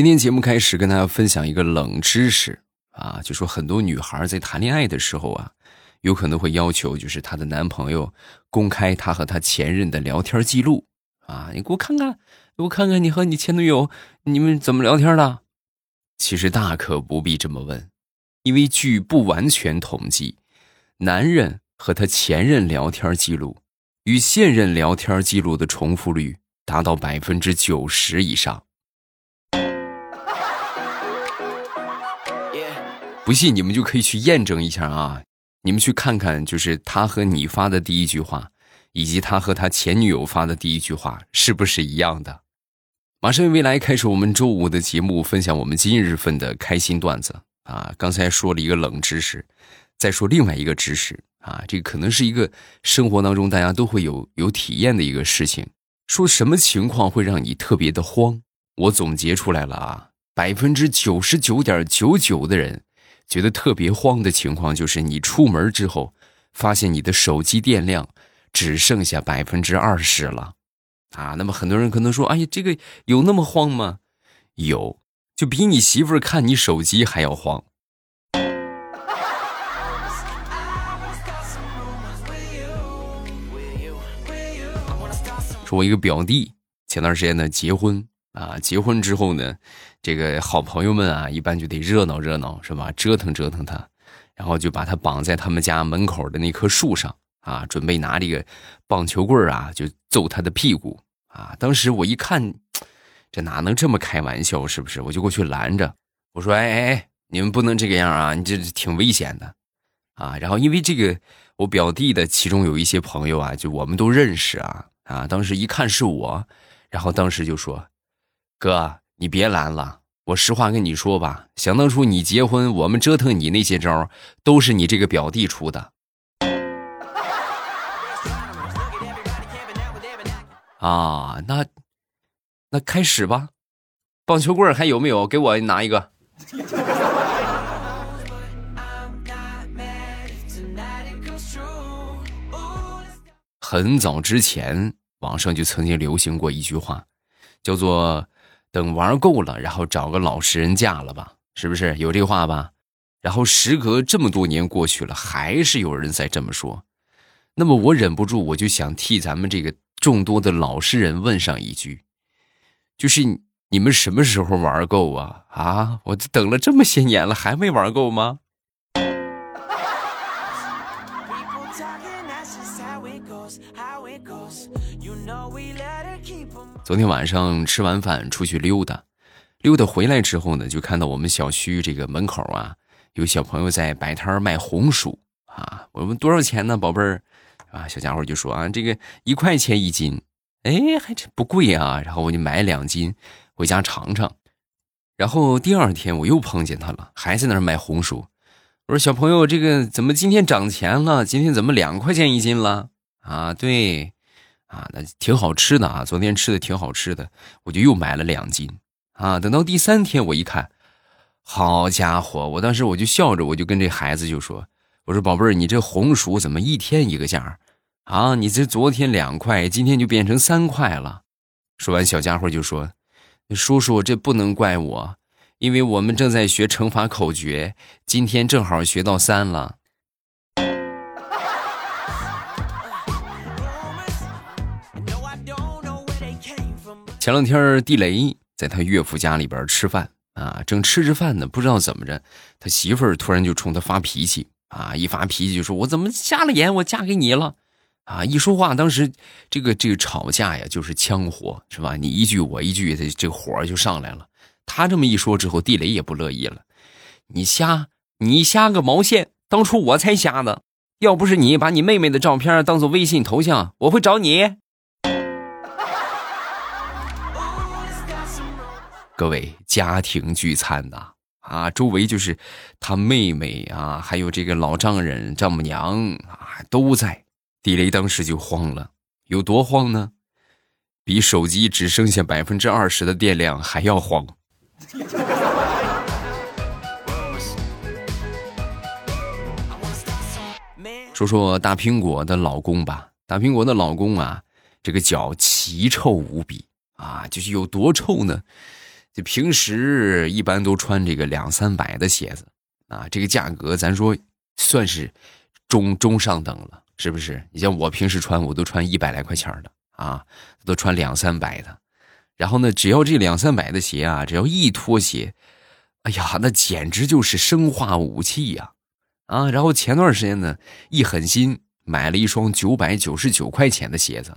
今天节目开始跟大家分享一个冷知识啊，就说很多女孩在谈恋爱的时候啊，有可能会要求就是她的男朋友公开她和她前任的聊天记录啊，你给我看看，我看看你和你前女友你们怎么聊天的。其实大可不必这么问，因为据不完全统计，男人和他前任聊天记录与现任聊天记录的重复率达到百分之九十以上。不信你们就可以去验证一下啊！你们去看看，就是他和你发的第一句话，以及他和他前女友发的第一句话，是不是一样的？马上未来开始我们周五的节目，分享我们今日份的开心段子啊！刚才说了一个冷知识，再说另外一个知识啊，这可能是一个生活当中大家都会有有体验的一个事情。说什么情况会让你特别的慌？我总结出来了啊，百分之九十九点九九的人。觉得特别慌的情况，就是你出门之后，发现你的手机电量只剩下百分之二十了，啊，那么很多人可能说，哎呀，这个有那么慌吗？有，就比你媳妇儿看你手机还要慌。说我一个表弟，前段时间呢结婚。啊，结婚之后呢，这个好朋友们啊，一般就得热闹热闹，是吧？折腾折腾他，然后就把他绑在他们家门口的那棵树上啊，准备拿这个棒球棍啊，就揍他的屁股啊。当时我一看，这哪能这么开玩笑，是不是？我就过去拦着，我说：“哎哎哎，你们不能这个样啊，你这挺危险的啊。”然后因为这个，我表弟的其中有一些朋友啊，就我们都认识啊啊。当时一看是我，然后当时就说。哥，你别拦了。我实话跟你说吧，想当初你结婚，我们折腾你那些招，都是你这个表弟出的。啊，那那开始吧。棒球棍还有没有？给我拿一个。很早之前，网上就曾经流行过一句话，叫做。等玩够了，然后找个老实人嫁了吧，是不是有这话吧？然后时隔这么多年过去了，还是有人在这么说。那么我忍不住，我就想替咱们这个众多的老实人问上一句：就是你们什么时候玩够啊？啊，我等了这么些年了，还没玩够吗？昨天晚上吃完饭出去溜达，溜达回来之后呢，就看到我们小区这个门口啊，有小朋友在摆摊卖红薯啊。我问多少钱呢，宝贝儿？啊，小家伙就说啊，这个一块钱一斤，哎，还真不贵啊。然后我就买两斤回家尝尝。然后第二天我又碰见他了，还在那儿卖红薯。我说小朋友，这个怎么今天涨钱了？今天怎么两块钱一斤了？啊，对。啊，那挺好吃的啊！昨天吃的挺好吃的，我就又买了两斤。啊，等到第三天我一看，好家伙！我当时我就笑着，我就跟这孩子就说：“我说宝贝儿，你这红薯怎么一天一个价？啊，你这昨天两块，今天就变成三块了。”说完，小家伙就说：“叔叔，这不能怪我，因为我们正在学乘法口诀，今天正好学到三了。”前两天地雷在他岳父家里边吃饭啊，正吃着饭呢，不知道怎么着，他媳妇儿突然就冲他发脾气啊！一发脾气就说：“我怎么瞎了眼？我嫁给你了啊！”一说话，当时这个这个吵架呀，就是枪火是吧？你一句我一句，这这火就上来了。他这么一说之后，地雷也不乐意了：“你瞎，你瞎个毛线！当初我才瞎呢！要不是你把你妹妹的照片当做微信头像，我会找你。”各位家庭聚餐呐，啊，周围就是他妹妹啊，还有这个老丈人、丈母娘啊，都在。地雷当时就慌了，有多慌呢？比手机只剩下百分之二十的电量还要慌。说说大苹果的老公吧，大苹果的老公啊，这个脚奇臭无比啊，就是有多臭呢？就平时一般都穿这个两三百的鞋子啊，这个价格咱说算是中中上等了，是不是？你像我平时穿，我都穿一百来块钱的啊，都穿两三百的。然后呢，只要这两三百的鞋啊，只要一脱鞋，哎呀，那简直就是生化武器呀！啊，然后前段时间呢，一狠心买了一双九百九十九块钱的鞋子，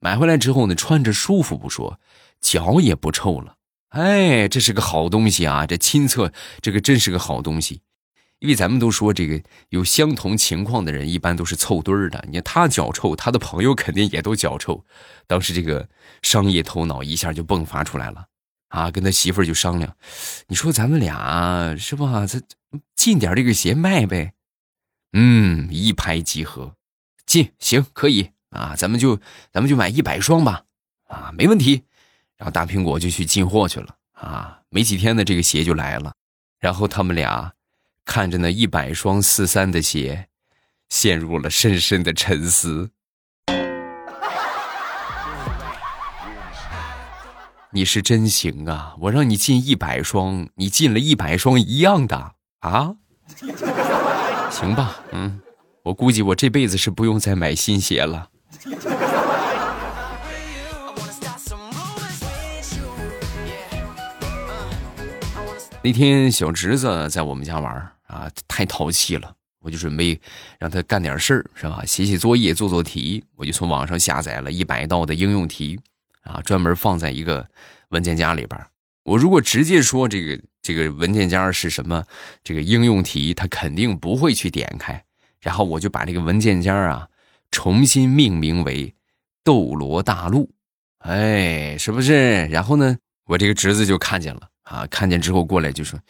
买回来之后呢，穿着舒服不说，脚也不臭了。哎，这是个好东西啊！这亲测，这个真是个好东西。因为咱们都说，这个有相同情况的人一般都是凑堆儿的。你看他脚臭，他的朋友肯定也都脚臭。当时这个商业头脑一下就迸发出来了啊！跟他媳妇儿就商量，你说咱们俩是吧？这进点这个鞋卖呗？嗯，一拍即合，进行可以啊！咱们就咱们就买一百双吧啊，没问题。然后大苹果就去进货去了啊！没几天呢，这个鞋就来了。然后他们俩看着那一百双四三的鞋，陷入了深深的沉思。你是真行啊！我让你进一百双，你进了一百双一样的啊？行吧，嗯，我估计我这辈子是不用再买新鞋了。那天小侄子在我们家玩啊，太淘气了，我就准备让他干点事儿，是吧？写写作业，做做题。我就从网上下载了一百道的应用题，啊，专门放在一个文件夹里边。我如果直接说这个这个文件夹是什么，这个应用题，他肯定不会去点开。然后我就把这个文件夹啊重新命名为《斗罗大陆》，哎，是不是？然后呢，我这个侄子就看见了。啊！看见之后过来就说：“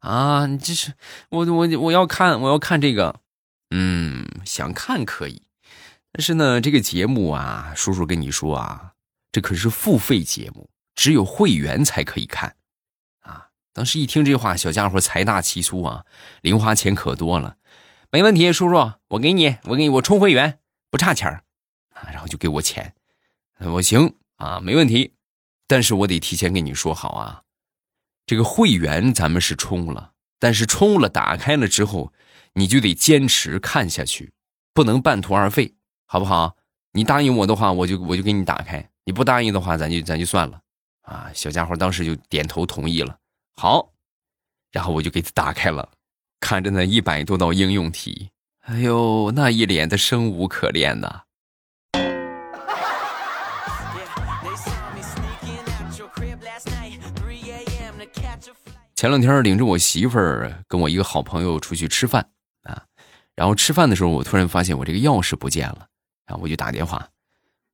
啊，你这是我我我要看我要看这个，嗯，想看可以，但是呢，这个节目啊，叔叔跟你说啊，这可是付费节目，只有会员才可以看。”啊！当时一听这话，小家伙财大气粗啊，零花钱可多了，没问题，叔叔，我给你，我给你，我充会员不差钱啊，然后就给我钱，我行啊，没问题，但是我得提前跟你说好啊。这个会员咱们是充了，但是充了打开了之后，你就得坚持看下去，不能半途而废，好不好？你答应我的话，我就我就给你打开；你不答应的话，咱就咱就算了。啊，小家伙当时就点头同意了。好，然后我就给他打开了，看着那一百多道应用题，哎呦，那一脸的生无可恋呐。前两天领着我媳妇儿跟我一个好朋友出去吃饭啊，然后吃饭的时候，我突然发现我这个钥匙不见了，然后我就打电话，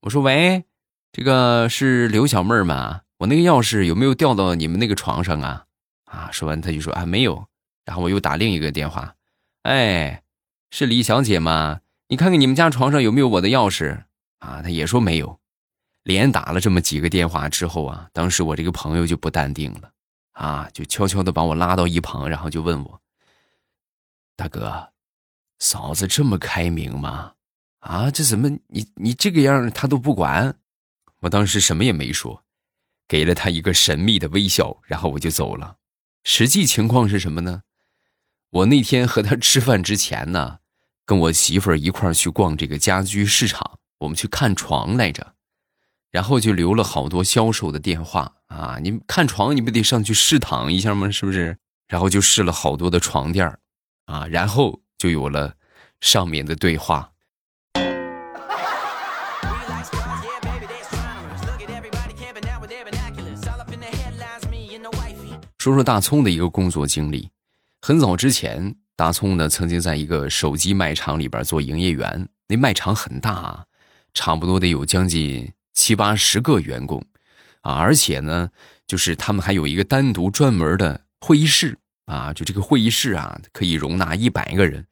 我说：“喂，这个是刘小妹儿吗？我那个钥匙有没有掉到你们那个床上啊？”啊，说完他就说：“啊，没有。”然后我又打另一个电话，哎，是李小姐吗？你看看你们家床上有没有我的钥匙？啊，他也说没有。连打了这么几个电话之后啊，当时我这个朋友就不淡定了。啊，就悄悄的把我拉到一旁，然后就问我：“大哥，嫂子这么开明吗？啊，这怎么你你这个样他都不管？”我当时什么也没说，给了他一个神秘的微笑，然后我就走了。实际情况是什么呢？我那天和他吃饭之前呢，跟我媳妇儿一块儿去逛这个家居市场，我们去看床来着。然后就留了好多销售的电话啊！你看床，你不得上去试躺一下吗？是不是？然后就试了好多的床垫啊，然后就有了上面的对话。说说大葱的一个工作经历。很早之前，大葱呢曾经在一个手机卖场里边做营业员，那卖场很大，差不多得有将近。七八十个员工，啊，而且呢，就是他们还有一个单独专门的会议室啊，就这个会议室啊，可以容纳一百个人。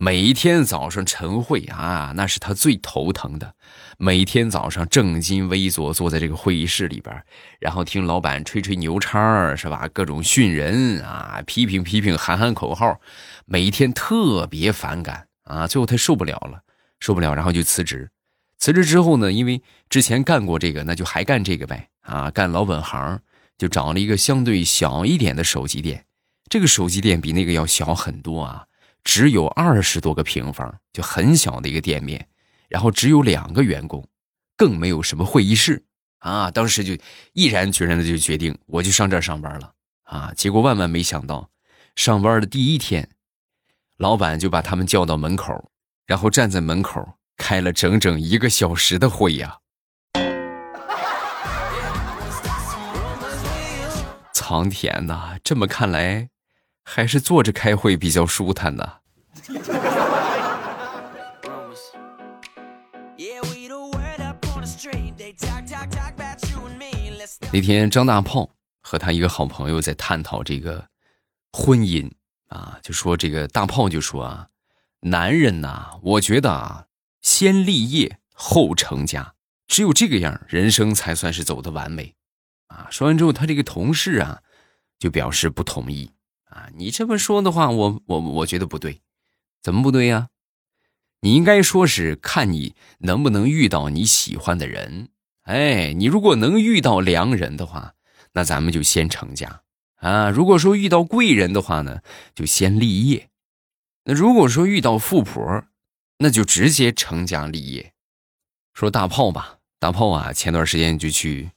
每一天早上晨会啊，那是他最头疼的。每天早上正襟危坐坐在这个会议室里边，然后听老板吹吹牛叉是吧？各种训人啊，批评批评，喊喊口号，每一天特别反感啊。最后他受不了了，受不了，然后就辞职。辞职之后呢，因为之前干过这个，那就还干这个呗啊，干老本行，就找了一个相对小一点的手机店。这个手机店比那个要小很多啊，只有二十多个平方，就很小的一个店面。然后只有两个员工，更没有什么会议室啊。当时就毅然决然的就决定，我就上这儿上班了啊。结果万万没想到，上班的第一天，老板就把他们叫到门口，然后站在门口开了整整一个小时的会呀。苍天呐，这么看来，还是坐着开会比较舒坦呢。那天张大炮和他一个好朋友在探讨这个婚姻啊，就说这个大炮就说啊，男人呐，我觉得啊，先立业后成家，只有这个样，人生才算是走的完美啊。说完之后，他这个同事啊就表示不同意啊，你这么说的话，我我我觉得不对，怎么不对呀？你应该说是看你能不能遇到你喜欢的人。哎，你如果能遇到良人的话，那咱们就先成家啊。如果说遇到贵人的话呢，就先立业。那如果说遇到富婆，那就直接成家立业。说大炮吧，大炮啊，前段时间就去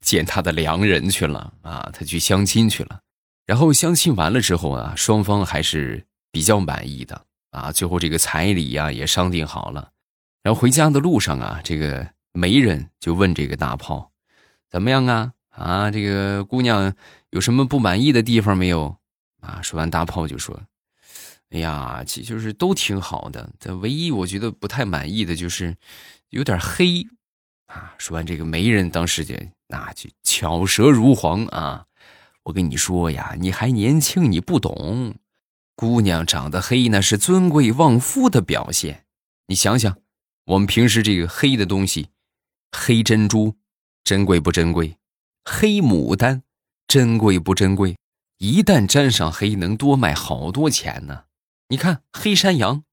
见他的良人去了啊，他去相亲去了。然后相亲完了之后啊，双方还是比较满意的啊。最后这个彩礼呀也商定好了。然后回家的路上啊，这个。媒人就问这个大炮：“怎么样啊？啊，这个姑娘有什么不满意的地方没有？”啊，说完大炮就说：“哎呀，其实就是都挺好的，但唯一我觉得不太满意的就是有点黑。”啊，说完这个媒人当时就那就巧舌如簧啊！我跟你说呀，你还年轻，你不懂，姑娘长得黑那是尊贵旺夫的表现。你想想，我们平时这个黑的东西。黑珍珠，珍贵不珍贵？黑牡丹，珍贵不珍贵？一旦沾上黑，能多卖好多钱呢。你看黑山羊，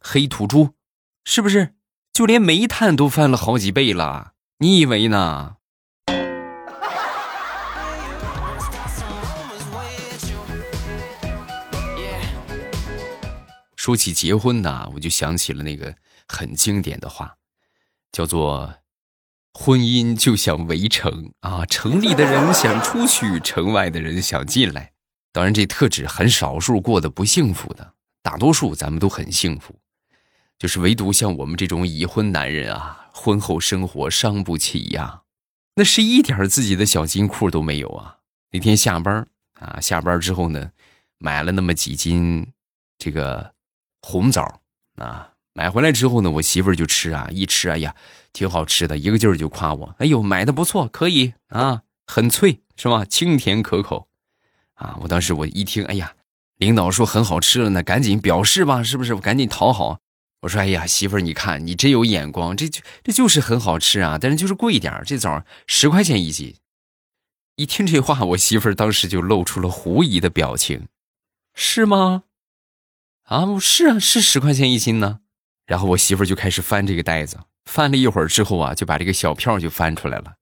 黑土猪，是不是？就连煤炭都翻了好几倍了。你以为呢？说起结婚呢，我就想起了那个很经典的话，叫做。婚姻就像围城啊，城里的人想出去，城外的人想进来。当然，这特指很少数过得不幸福的，大多数咱们都很幸福。就是唯独像我们这种已婚男人啊，婚后生活伤不起呀，那是一点自己的小金库都没有啊。那天下班啊，下班之后呢，买了那么几斤这个红枣啊。买回来之后呢，我媳妇儿就吃啊，一吃，哎呀，挺好吃的，一个劲儿就夸我，哎呦，买的不错，可以啊，很脆，是吧？清甜可口，啊，我当时我一听，哎呀，领导说很好吃了，呢赶紧表示吧，是不是？我赶紧讨好，我说，哎呀，媳妇儿，你看你真有眼光，这就这就是很好吃啊，但是就是贵一点这枣十块钱一斤。一听这话，我媳妇儿当时就露出了狐疑的表情，是吗？啊，是啊，是十块钱一斤呢。然后我媳妇就开始翻这个袋子，翻了一会儿之后啊，就把这个小票就翻出来了，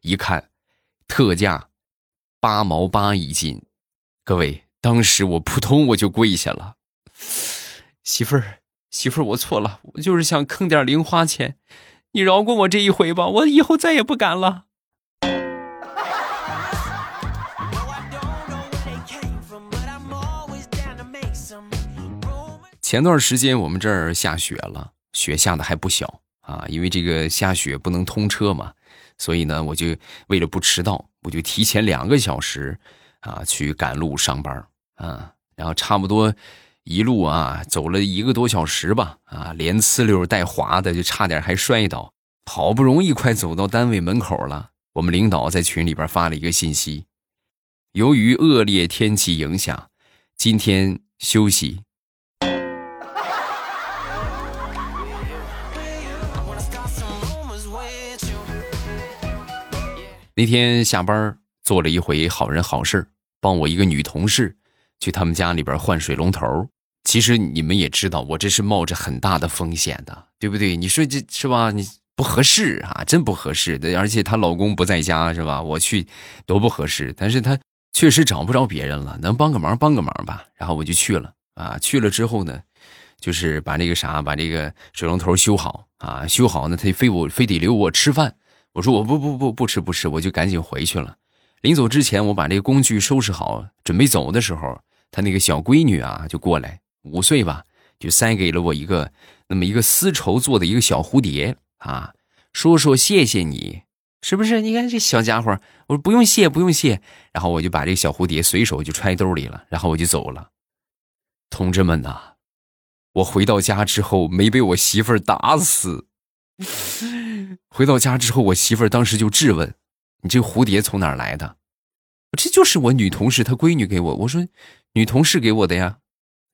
一看，特价八毛八一斤，各位，当时我扑通我就跪下了，媳妇儿，媳妇儿，我错了，我就是想坑点零花钱，你饶过我这一回吧，我以后再也不敢了。前段时间我们这儿下雪了，雪下的还不小啊。因为这个下雪不能通车嘛，所以呢，我就为了不迟到，我就提前两个小时啊去赶路上班啊。然后差不多一路啊走了一个多小时吧啊，连呲溜带滑的，就差点还摔倒。好不容易快走到单位门口了，我们领导在群里边发了一个信息：由于恶劣天气影响，今天休息。那天下班做了一回好人好事帮我一个女同事去他们家里边换水龙头。其实你们也知道，我这是冒着很大的风险的，对不对？你说这是吧？你不合适啊，真不合适。而且她老公不在家是吧？我去多不合适。但是她确实找不着别人了，能帮个忙帮个忙吧。然后我就去了啊，去了之后呢，就是把那个啥，把这个水龙头修好啊，修好呢，他非我非得留我吃饭。我说我不不不不吃不吃，我就赶紧回去了。临走之前，我把这个工具收拾好，准备走的时候，他那个小闺女啊就过来，五岁吧。就塞给了我一个那么一个丝绸做的一个小蝴蝶啊，说说谢谢你，是不是？你看这小家伙，我说不用谢，不用谢。然后我就把这个小蝴蝶随手就揣兜里了，然后我就走了。同志们呐，我回到家之后没被我媳妇打死。回到家之后，我媳妇当时就质问：“你这蝴蝶从哪儿来的？”这就是我女同事她闺女给我。我说：“女同事给我的呀。”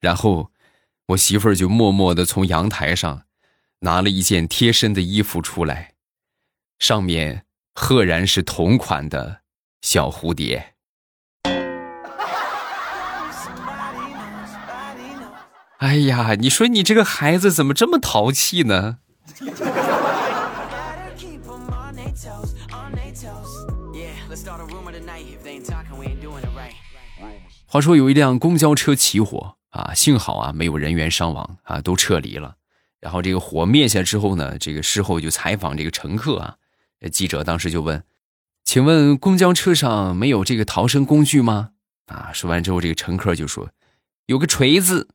然后。我媳妇儿就默默的从阳台上拿了一件贴身的衣服出来，上面赫然是同款的小蝴蝶。哎呀，你说你这个孩子怎么这么淘气呢？话说有一辆公交车起火。啊，幸好啊，没有人员伤亡啊，都撤离了。然后这个火灭下之后呢，这个事后就采访这个乘客啊，记者当时就问：“请问公交车上没有这个逃生工具吗？”啊，说完之后，这个乘客就说：“有个锤子。”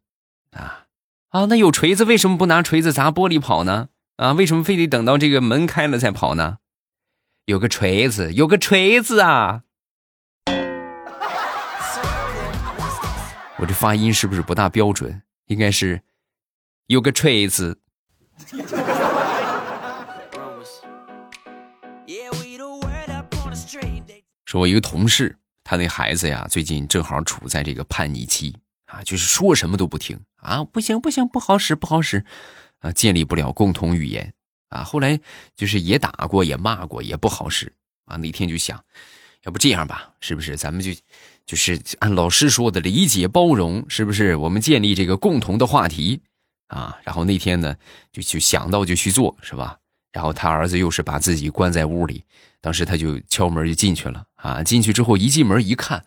啊啊，那有锤子为什么不拿锤子砸玻璃跑呢？啊，为什么非得等到这个门开了再跑呢？有个锤子，有个锤子啊！我这发音是不是不大标准？应该是有个锤子。说，我一个同事，他那孩子呀，最近正好处在这个叛逆期啊，就是说什么都不听啊，不行不行，不好使不好使啊，建立不了共同语言啊。后来就是也打过，也骂过，也不好使啊。那天就想，要不这样吧，是不是？咱们就。就是按老师说的理解包容，是不是？我们建立这个共同的话题啊。然后那天呢，就就想到就去做，是吧？然后他儿子又是把自己关在屋里，当时他就敲门就进去了啊。进去之后一进门一看，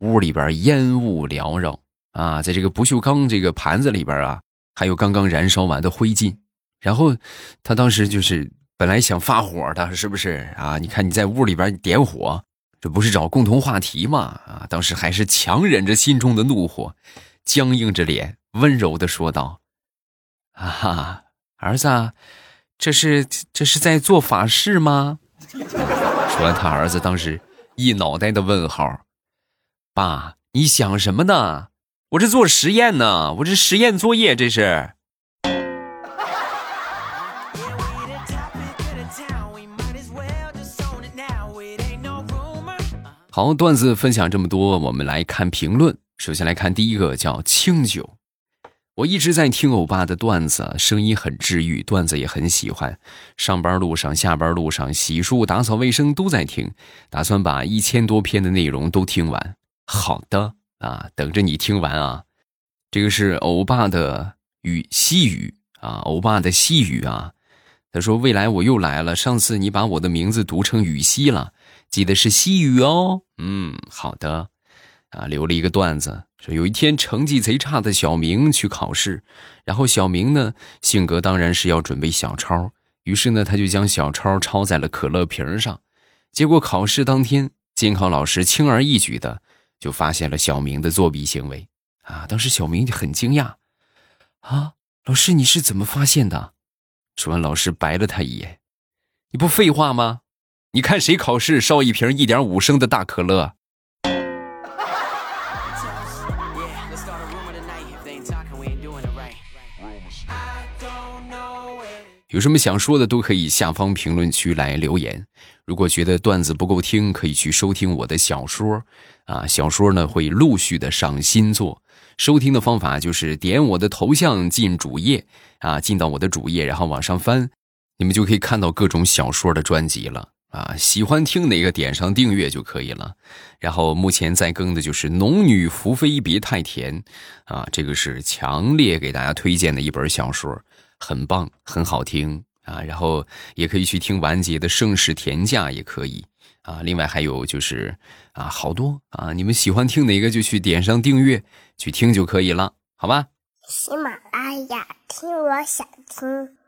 屋里边烟雾缭绕啊，在这个不锈钢这个盘子里边啊，还有刚刚燃烧完的灰烬。然后他当时就是本来想发火的，是不是啊？你看你在屋里边点火。这不是找共同话题吗？啊，当时还是强忍着心中的怒火，僵硬着脸，温柔的说道：“啊，儿子，这是这是在做法事吗？”说完，他儿子当时一脑袋的问号：“爸，你想什么呢？我这做实验呢，我这实验作业这是。”好，段子分享这么多，我们来看评论。首先来看第一个，叫清酒。我一直在听欧巴的段子，声音很治愈，段子也很喜欢。上班路上、下班路上、洗漱、打扫卫生都在听，打算把一千多篇的内容都听完。好的啊，等着你听完啊。这个是欧巴的语西语啊，欧巴的西语啊。他说：“未来我又来了，上次你把我的名字读成雨西了。”记得是西语哦，嗯，好的，啊，留了一个段子，说有一天成绩贼差的小明去考试，然后小明呢性格当然是要准备小抄，于是呢他就将小抄抄在了可乐瓶上，结果考试当天监考老师轻而易举的就发现了小明的作弊行为，啊，当时小明就很惊讶，啊，老师你是怎么发现的？说完老师白了他一眼，你不废话吗？你看谁考试烧一瓶一点五升的大可乐？有什么想说的都可以下方评论区来留言。如果觉得段子不够听，可以去收听我的小说啊，小说呢会陆续的上新作。收听的方法就是点我的头像进主页啊，进到我的主页，然后往上翻，你们就可以看到各种小说的专辑了。啊，喜欢听哪个点上订阅就可以了。然后目前在更的就是《农女福妃别太甜》，啊，这个是强烈给大家推荐的一本小说，很棒，很好听啊，然后也可以去听完结的《盛世田价》，也可以啊。另外还有就是啊，好多啊，你们喜欢听哪个就去点上订阅去听就可以了，好吧？喜马拉雅听，我想听。